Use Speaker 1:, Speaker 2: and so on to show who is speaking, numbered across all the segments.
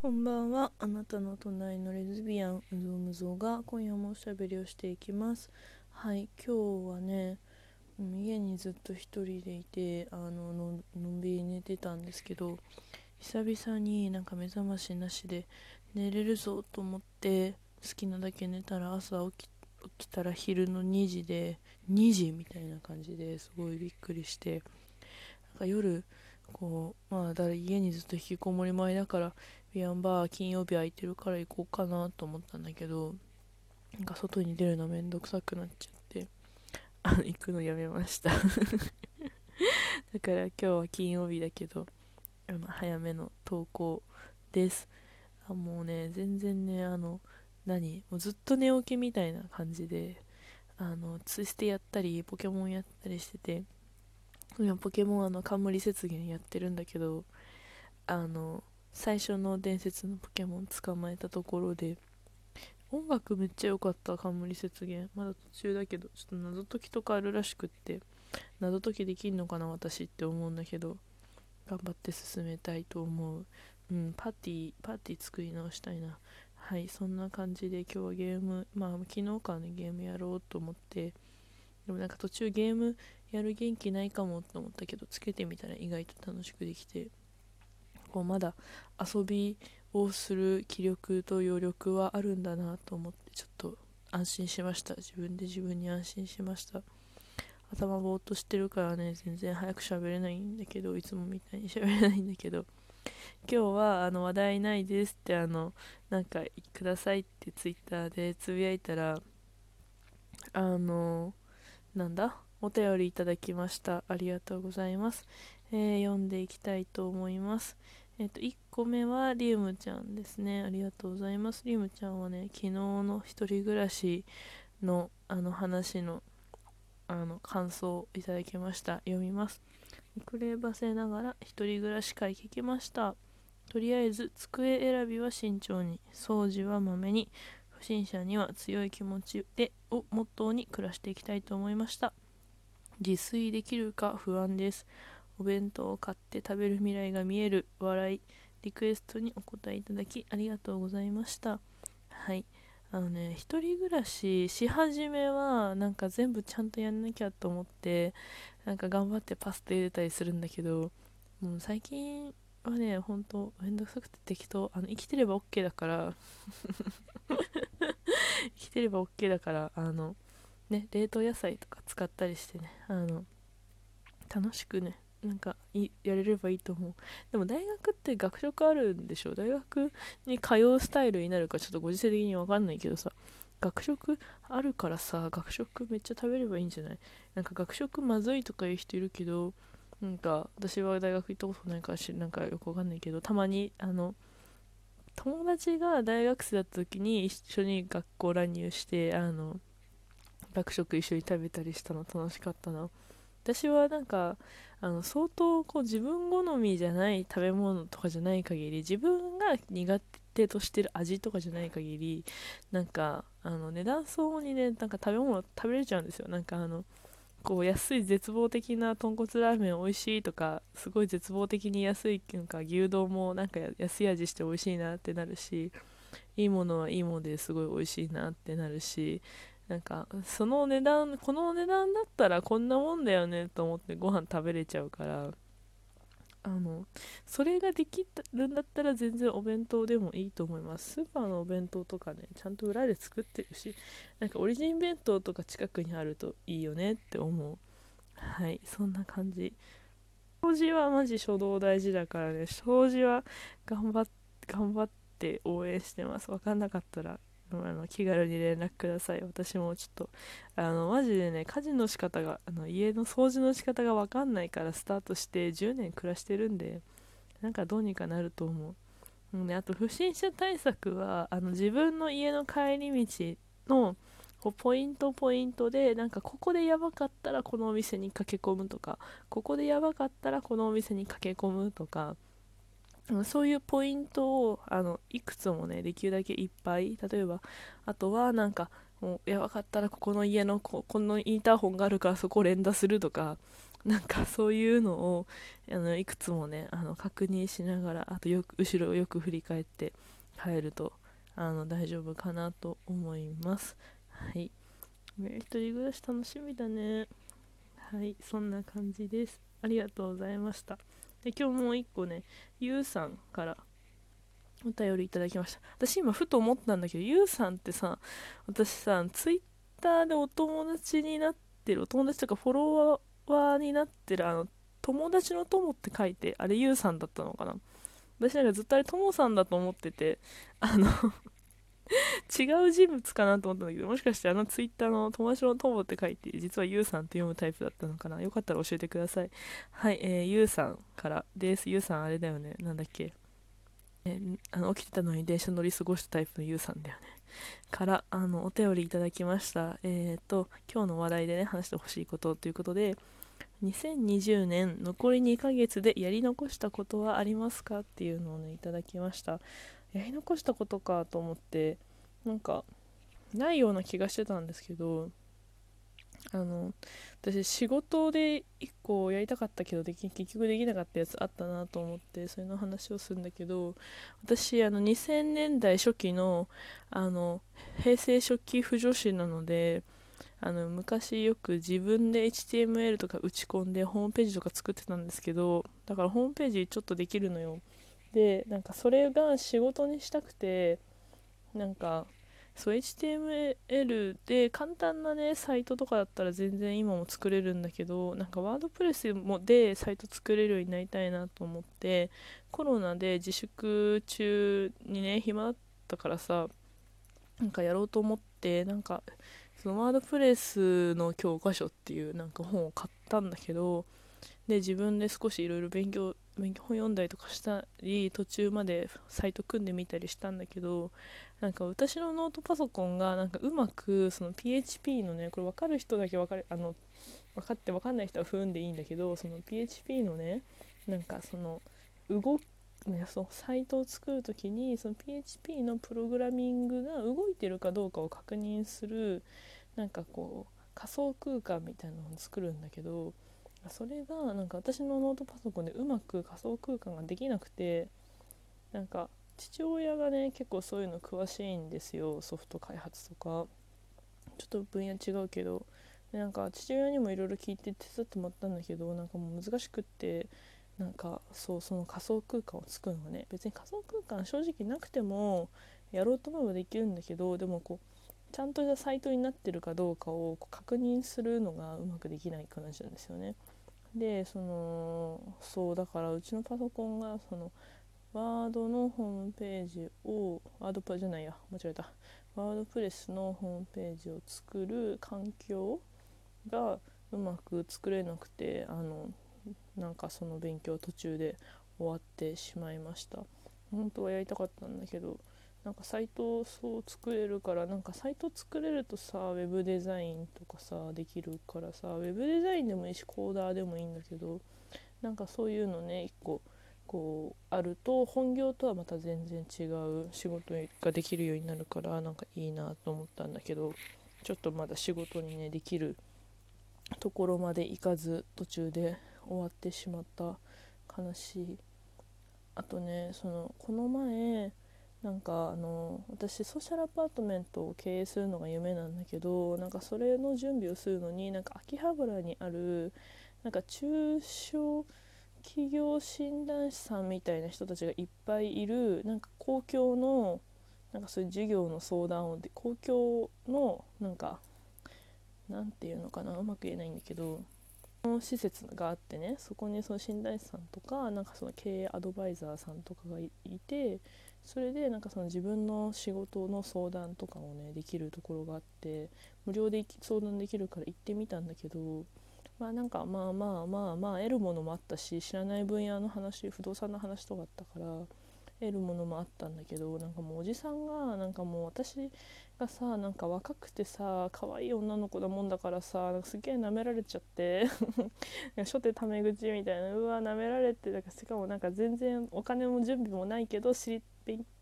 Speaker 1: こんばんは。あなたの隣のレズビアン、うぞうむぞうが今夜もおしゃべりをしていきます。はい、今日はね、家にずっと一人でいて、あののんびり寝てたんですけど、久々になんか目覚ましなしで寝れるぞと思って好きなだけ寝たら朝起き起きたら昼の2時で2時みたいな感じですごいびっくりしてなんか夜こうまあだ家にずっと引きこもり前だからビアンバー金曜日空いてるから行こうかなと思ったんだけどなんか外に出るのめんどくさくなっちゃってあの行くのやめました。だから今日は金曜日だけどあの早めの投稿です。あもうね全然ねあの何もうずっと寝起きみたいな感じであのツイステやったりポケモンやったりしてて今ポケモンあの冠雪原やってるんだけどあの最初の伝説のポケモン捕まえたところで音楽めっちゃ良かった冠雪原。まだ途中だけどちょっと謎解きとかあるらしくって謎解きできんのかな私って思うんだけど頑張って進めたいと思う。うんパーティーパーティー作り直したいな。はいそんな感じで今日はゲームまあ昨日からねゲームやろうと思ってでもなんか途中ゲームやる元気ないかもと思ったけどつけてみたら意外と楽しくできてこうまだ遊びをする気力と余力はあるんだなと思ってちょっと安心しました。自分で自分に安心しました。頭ぼーっとしてるからね全然早く喋れないんだけどいつもみたいに喋れないんだけど。今日はあの話題ないですってあのなんかくださいってツイッターでつぶやいたらあのなんだ？お便りいただきました。ありがとうございます、えー、読んでいきたいと思います。えっ、と1個目はリウムちゃんですね。ありがとうございます。リウムちゃんはね昨日の一人暮らしのあの話のあの感想をいただきました。読みます。遅ればせながら一人暮らし会聞きました。とりあえず机選びは慎重に。掃除はまめに。不審者には強い気持ちでをモットーに暮らしていきたいと思いました。自炊できるか不安です。お弁当を買って食べる未来が見える笑いリクエストにお答えいただきありがとうございました。はい。あのね一人暮らしし始めはなんか全部ちゃんとやんなきゃと思ってなんか頑張ってパスタ入れたりするんだけどもう最近はねほんとめんどくさくて適当。あの生きてれば OK だから。生きてれば OK だから。あのね冷凍野菜とか使ったりしてね。あの楽しくねなんかいやれればいいと思う。でも大学って学食あるんでしょ？大学に通うスタイルになるかちょっとご時世的にわかんないけどさ。学食あるからさ学食めっちゃ食べればいいんじゃない？なんか学食まずいとか言う人いるけどなんか私は大学行ったことないからしなんかよくわかんないけどたまにあの友達が大学生だった時に一緒に学校乱入してあの学食一緒に食べたりしたの楽しかったな。私はなんかあの相当こう自分好みじゃない食べ物とかじゃない限り自分が苦手としてる味とかじゃない限りなんかあの値段相応にねなんか食べ物食べれちゃうんですよ。なんかあのこう安い絶望的な豚骨ラーメン美味しいとかすごい絶望的に安いなんか牛丼もなんか安い味して美味しいなってなるしいいものはいいものですごい美味しいなってなるしなんかその値段この値段だったらこんなもんだよねと思ってご飯食べれちゃうからあのそれができるんだったら全然お弁当でもいいと思います。スーパーのお弁当とかねちゃんと裏で作ってるしなんかオリジン弁当とか近くにあるといいよねって思う。はいそんな感じ。掃除はマジ初動大事だからね。掃除は頑張っ頑張って応援してます。分かんなかったらあの気軽に連絡ください。私もちょっとあのマジでね家事の仕方があの家の掃除の仕方が分かんないからスタートして10年暮らしてるんでなんかどうにかなると思う、うん、あと不審者対策はあの自分の家の帰り道のこうポイントポイントでなんかここでやばかったらこのお店に駆け込むとかここでやばかったらこのお店に駆け込むとかそういうポイントをあのいくつもねできるだけいっぱい例えばあとはなんかもうやばかったらここの家のここのインターホンがあるからそこを連打するとかなんかそういうのをあのいくつもねあの確認しながらあとよく後ろをよく振り返って帰るとあの大丈夫かなと思います。はい。一人暮らし楽しみだね。はい。そんな感じです。ありがとうございました。で今日もう一個ねゆうさんからお便りいただきました。私今ふと思ったんだけどゆうさんってさ私さツイッターでお友達になってるお友達とかフォロワーになってるあの友達の友って書いてあれゆうさんだったのかな。私なんかずっとあれともさんだと思っててあの違う人物かなと思ったんだけどもしかしてあのツイッターの友達の友って書いて実はゆうさんって読むタイプだったのかな？よかったら教えてください。はい、えー、ゆうさんからです。ゆうさんあれだよね。なんだっけ？えー、あの起きてたのに電車乗り過ごしたタイプのゆうさんだよね。からあのお便りいただきました。えっ、ー、と今日の話題でね話してほしいことということで2020年残り2ヶ月でやり残したことはありますか？っていうのをねいただきました。やり残したことかと思ってなんかないような気がしてたんですけどあの私仕事で1個やりたかったけどでき結局できなかったやつあったなと思ってそれの話をするんだけど私あの2000年代初期のあの平成初期不女子なのであの昔よく自分で HTML とか打ち込んでホームページとか作ってたんですけどだからホームページちょっとできるのよ。でなんかそれが仕事にしたくてなんかそう HTML で簡単なねサイトとかだったら全然今も作れるんだけどなんかワードプレスもでサイト作れるようになりたいなと思ってコロナで自粛中にね暇だったからさなんかやろうと思ってなんかそのワードプレスの教科書っていうなんか本を買ったんだけどで自分で少しいろいろ勉強勉強本読んだりとかしたり途中までサイト組んでみたりしたんだけどなんか私のノートパソコンがなんかうまくその PHP のねこれ分かる人だけ分かるあの分かって分かんない人は不運でいいんだけどその PHP のねなんかその動ね、そうサイトを作る時にその PHP のプログラミングが動いてるかどうかを確認するなんかこう仮想空間みたいなのを作るんだけどそれがなんか私のノートパソコンでうまく仮想空間ができなくてなんか父親がね結構そういうの詳しいんですよ。ソフト開発とか。ちょっと分野違うけど。なんか父親にもいろいろ聞いて手伝ってもらったんだけどなんかもう難しくってなんかそうその仮想空間を作るのがね。別に仮想空間正直なくてもやろうと思えばできるんだけどでもこうちゃんとしたサイトになってるかどうかを確認するのがうまくできない感じなんですよね。でそのそうだからうちのパソコンがそのワードのホームページをワードパじゃないや間違えたワードプレスのホームページを作る環境がうまく作れなくてあのなんかその勉強途中で終わってしまいました本当はやりたかったんだけどなんかサイトをそう作れるからなんかサイト作れるとさウェブデザインとかさできるからさウェブデザインでもいいしコーダーでもいいんだけどなんかそういうのね一個こうあると本業とはまた全然違う仕事ができるようになるからなんかいいなと思ったんだけどちょっとまだ仕事にねできるところまで行かず途中で終わってしまった悲しい。あとねそのこの前なんかあの私ソーシャルアパートメントを経営するのが夢なんだけどなんかそれの準備をするのになんか秋葉原にあるなんか中小企業診断士さんみたいな人たちがいっぱいいるなんか公共のなんかそういう授業の相談をで公共のなんかなんていうのかなうまく言えないんだけど施設があってねそこにその診断士さんとかなんかその経営アドバイザーさんとかがいてそれでなんかその自分の仕事の相談とかをねできるところがあって無料で相談できるから行ってみたんだけどまあなんかまあまあまあまあ得るものもあったし知らない分野の話不動産の話とかあったから得るものもあったんだけどなんかもうおじさんがなんかもう私がさなんか若くてさ可愛い女の子だもんだからさなんかすげえ舐められちゃって初手タメ口みたいなうわ舐められてだからしかもなんか全然お金も準備もないけど知り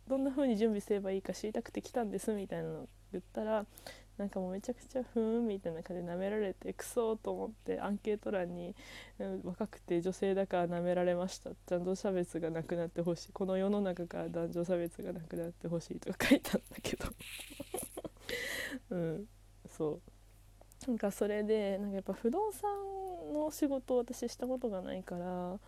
Speaker 1: どんな風に準備すればいいか知りたくて来たんですみたいなの言ったらなんかもうめちゃくちゃふーんみたいな感じで舐められてクソと思ってアンケート欄に、若くて女性だから舐められました男女差別がなくなってほしい。この世の中から男女差別がなくなってほしいとか書いたんだけど。うんそう。なんかそれでなんかやっぱ不動産の仕事を私したことがないから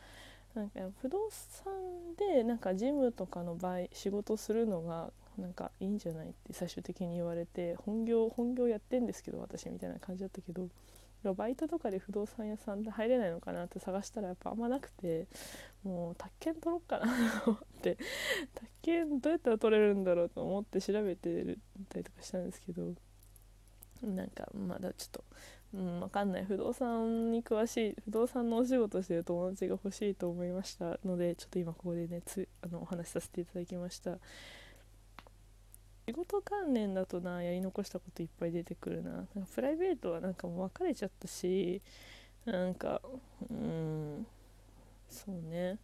Speaker 1: なんか不動産でなんか事務とかの場合仕事するのがなんかいいんじゃないって最終的に言われて本業本業やってんですけど私みたいな感じだったけどバイトとかで不動産屋さんで入れないのかなって探したらやっぱあんまなくてもう宅建取ろうかなと思って 宅建どうやったら取れるんだろうと思って調べてたりとかしたんですけどなんかまだちょっと、うん、分かんない。不動産に詳しい不動産のお仕事してる友達が欲しいと思いました。のでちょっと今ここでねつあのお話しさせていただきました。仕事関連だとなやり残したこといっぱい出てくるな。なんかプライベートはなんかもう別れちゃったしなんかうんそうね。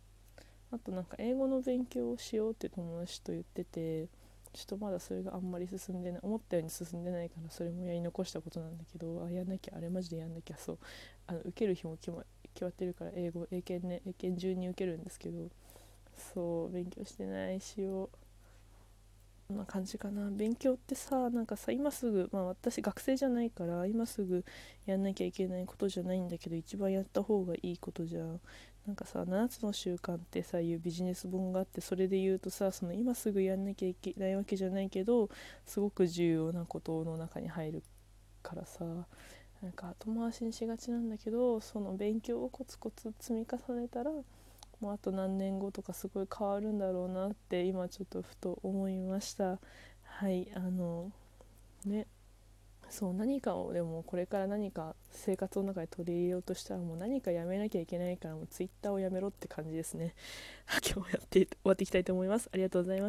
Speaker 1: あとなんか英語の勉強をしようって友達と言っててちょっとまだそれがあんまり進んでない思ったように進んでないからそれもやり残したことなんだけどあやんなきゃあれマジでやんなきゃそう。あの受ける日も決ま決まってるから英語英検ね英検中に受けるんですけどそう勉強してないしようこんな感じかな。勉強ってさなんかさ今すぐまあ私学生じゃないから今すぐやんなきゃいけないことじゃないんだけど一番やった方がいいことじゃん。なんかさ7つの習慣ってさいうビジネス本があってそれで言うとさその今すぐやんなきゃいけないわけじゃないけどすごく重要なことの中に入るからさなんか後回しにしがちなんだけどその勉強をコツコツ積み重ねたらもうあと何年後とかすごい変わるんだろうなって今ちょっとふと思いました。はいあのねそう何かをでもこれから何か生活の中で取り入れようとしたらもう何かやめなきゃいけないからもうツイッターをやめろって感じですね。今日やって終わっていきたいと思います。ありがとうございま